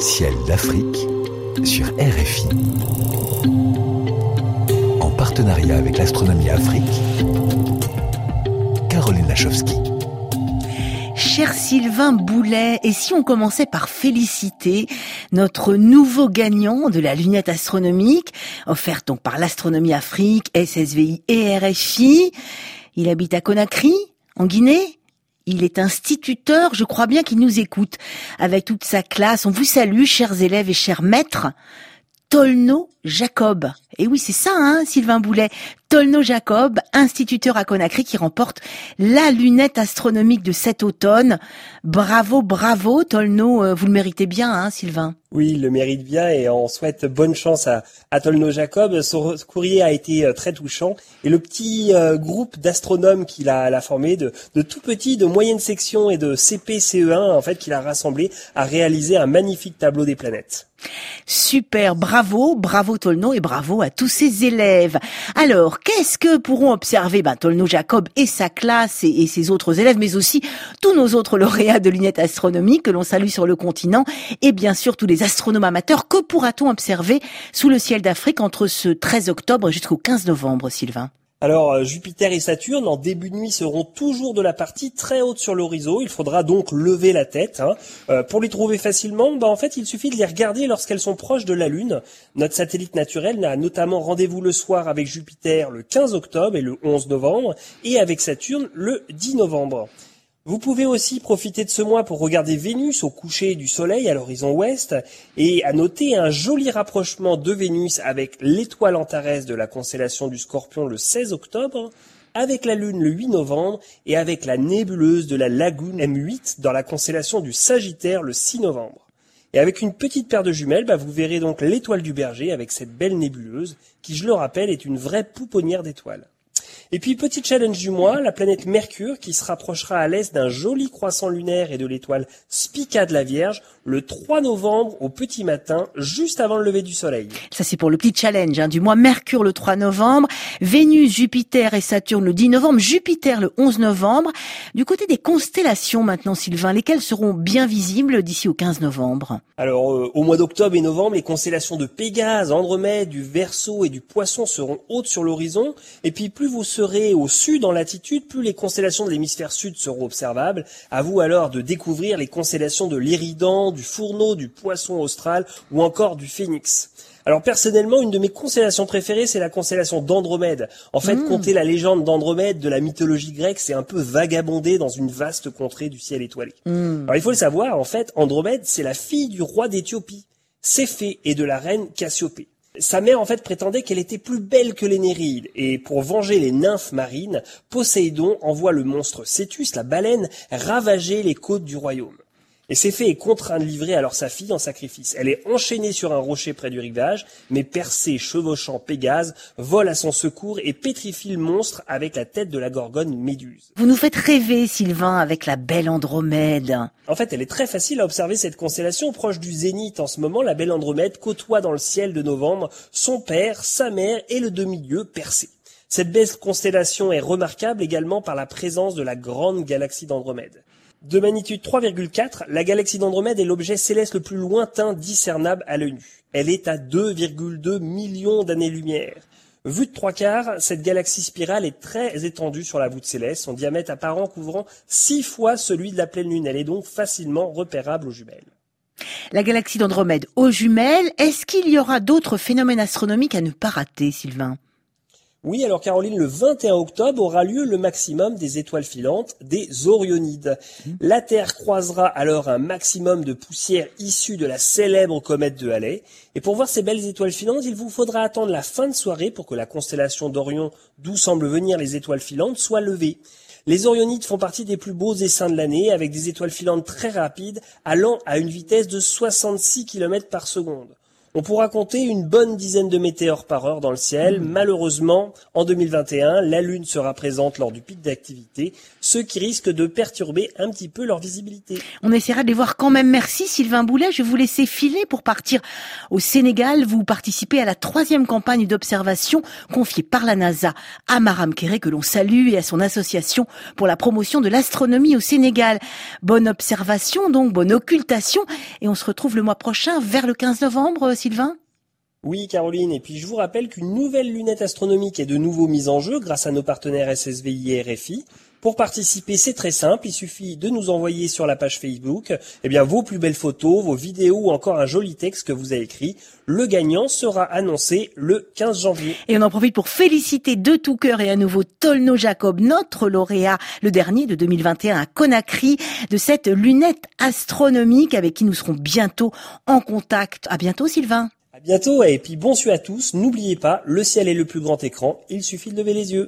Ciel d'Afrique sur RFI. En partenariat avec l'Astronomie Afrique, Caroline Lachowski. Cher Sylvain Boulet, et si on commençait par féliciter notre nouveau gagnant de la lunette astronomique, offerte donc par l'Astronomie Afrique, SSVI et RFI. Il habite à Conakry, en Guinée? Il est instituteur, je crois bien qu'il nous écoute. Avec toute sa classe, on vous salue, chers élèves et chers maîtres. Tolno Jacob. Et oui, c'est ça, hein, Sylvain Boulet. Tolno Jacob, instituteur à Conakry, qui remporte la lunette astronomique de cet automne. Bravo, bravo, Tolno, euh, vous le méritez bien, hein, Sylvain. Oui, il le mérite bien et on souhaite bonne chance à, à Tolno Jacob. Son courrier a été euh, très touchant et le petit euh, groupe d'astronomes qu'il a, formé, de, de tout petits, de moyenne section et de CP, CE1, en fait, qu'il a rassemblé, a réalisé un magnifique tableau des planètes. Super, bravo, bravo Tolno et bravo à tous ses élèves. Alors, qu'est-ce que pourront observer ben, Tolno Jacob et sa classe et, ses autres élèves, mais aussi tous nos autres lauréats de lunettes astronomiques que l'on salue sur le continent et bien sûr tous les astronomes amateurs. Que pourra-t-on observer sous le ciel d'Afrique entre ce 13 octobre jusqu'au 15 novembre, Sylvain? Alors euh, Jupiter et Saturne en début de nuit seront toujours de la partie très haute sur l'horizon. Il faudra donc lever la tête. Hein. Euh, pour les trouver facilement, bah, en fait il suffit de les regarder lorsqu'elles sont proches de la Lune. Notre satellite naturel a notamment rendez-vous le soir avec Jupiter le 15 octobre et le 11 novembre et avec Saturne le 10 novembre. Vous pouvez aussi profiter de ce mois pour regarder Vénus au coucher du Soleil à l'horizon ouest et à noter un joli rapprochement de Vénus avec l'étoile Antares de la constellation du Scorpion le 16 octobre, avec la Lune le 8 novembre et avec la nébuleuse de la Lagune M8 dans la constellation du Sagittaire le 6 novembre. Et avec une petite paire de jumelles, bah, vous verrez donc l'étoile du Berger avec cette belle nébuleuse qui, je le rappelle, est une vraie pouponnière d'étoiles. Et puis petit challenge du mois, la planète Mercure qui se rapprochera à l'est d'un joli croissant lunaire et de l'étoile Spica de la Vierge le 3 novembre au petit matin, juste avant le lever du soleil. Ça c'est pour le petit challenge hein, du mois Mercure le 3 novembre, Vénus, Jupiter et Saturne le 10 novembre, Jupiter le 11 novembre. Du côté des constellations maintenant Sylvain, lesquelles seront bien visibles d'ici au 15 novembre? Alors euh, au mois d'octobre et novembre, les constellations de Pégase, Andromède, du Verseau et du Poisson seront hautes sur l'horizon et puis plus vous serez au sud en latitude, plus les constellations de l'hémisphère sud seront observables. À vous alors de découvrir les constellations de l'Éridan, du Fourneau, du Poisson austral ou encore du Phénix. Alors personnellement, une de mes constellations préférées, c'est la constellation d'Andromède. En fait, mmh. compter la légende d'Andromède de la mythologie grecque, c'est un peu vagabonder dans une vaste contrée du ciel étoilé. Mmh. Alors il faut le savoir, en fait, Andromède, c'est la fille du roi d'Éthiopie, Céphée, et de la reine Cassiopée. Sa mère, en fait, prétendait qu'elle était plus belle que les Néreides, et pour venger les nymphes marines, Poséidon envoie le monstre Cétus, la baleine, ravager les côtes du royaume. Et Céphée est contraint de livrer alors sa fille en sacrifice. Elle est enchaînée sur un rocher près du rivage, mais Persée, chevauchant Pégase, vole à son secours et pétrifie le monstre avec la tête de la gorgone Méduse. Vous nous faites rêver, Sylvain, avec la belle Andromède. En fait, elle est très facile à observer cette constellation proche du zénith. En ce moment, la belle Andromède côtoie dans le ciel de novembre son père, sa mère et le demi-dieu Persée. Cette belle constellation est remarquable également par la présence de la grande galaxie d'Andromède. De magnitude 3,4, la galaxie d'Andromède est l'objet céleste le plus lointain discernable à l'œil nu. Elle est à 2,2 millions d'années-lumière. Vue de trois quarts, cette galaxie spirale est très étendue sur la voûte céleste, son diamètre apparent couvrant six fois celui de la pleine lune. Elle est donc facilement repérable aux jumelles. La galaxie d'Andromède aux jumelles, est-ce qu'il y aura d'autres phénomènes astronomiques à ne pas rater, Sylvain? Oui, alors Caroline, le 21 octobre aura lieu le maximum des étoiles filantes, des Orionides. Mmh. La Terre croisera alors un maximum de poussière issue de la célèbre comète de Halley. Et pour voir ces belles étoiles filantes, il vous faudra attendre la fin de soirée pour que la constellation d'Orion, d'où semblent venir les étoiles filantes, soit levée. Les Orionides font partie des plus beaux essaims de l'année, avec des étoiles filantes très rapides, allant à une vitesse de 66 km par seconde. On pourra compter une bonne dizaine de météores par heure dans le ciel. Malheureusement, en 2021, la Lune sera présente lors du pic d'activité, ce qui risque de perturber un petit peu leur visibilité. On essaiera de les voir quand même. Merci Sylvain Boulet. Je vais vous laisser filer pour partir au Sénégal. Vous participez à la troisième campagne d'observation confiée par la NASA à Maram Kéré, que l'on salue, et à son association pour la promotion de l'astronomie au Sénégal. Bonne observation, donc bonne occultation. Et on se retrouve le mois prochain, vers le 15 novembre, Sylvain Sylvain? Oui, Caroline. Et puis, je vous rappelle qu'une nouvelle lunette astronomique est de nouveau mise en jeu grâce à nos partenaires SSVI et RFI. Pour participer, c'est très simple. Il suffit de nous envoyer sur la page Facebook, eh bien, vos plus belles photos, vos vidéos ou encore un joli texte que vous avez écrit. Le gagnant sera annoncé le 15 janvier. Et on en profite pour féliciter de tout cœur et à nouveau Tolno Jacob, notre lauréat, le dernier de 2021 à Conakry, de cette lunette astronomique avec qui nous serons bientôt en contact. À bientôt, Sylvain. À bientôt et puis bonsoir à tous. N'oubliez pas, le ciel est le plus grand écran. Il suffit de lever les yeux.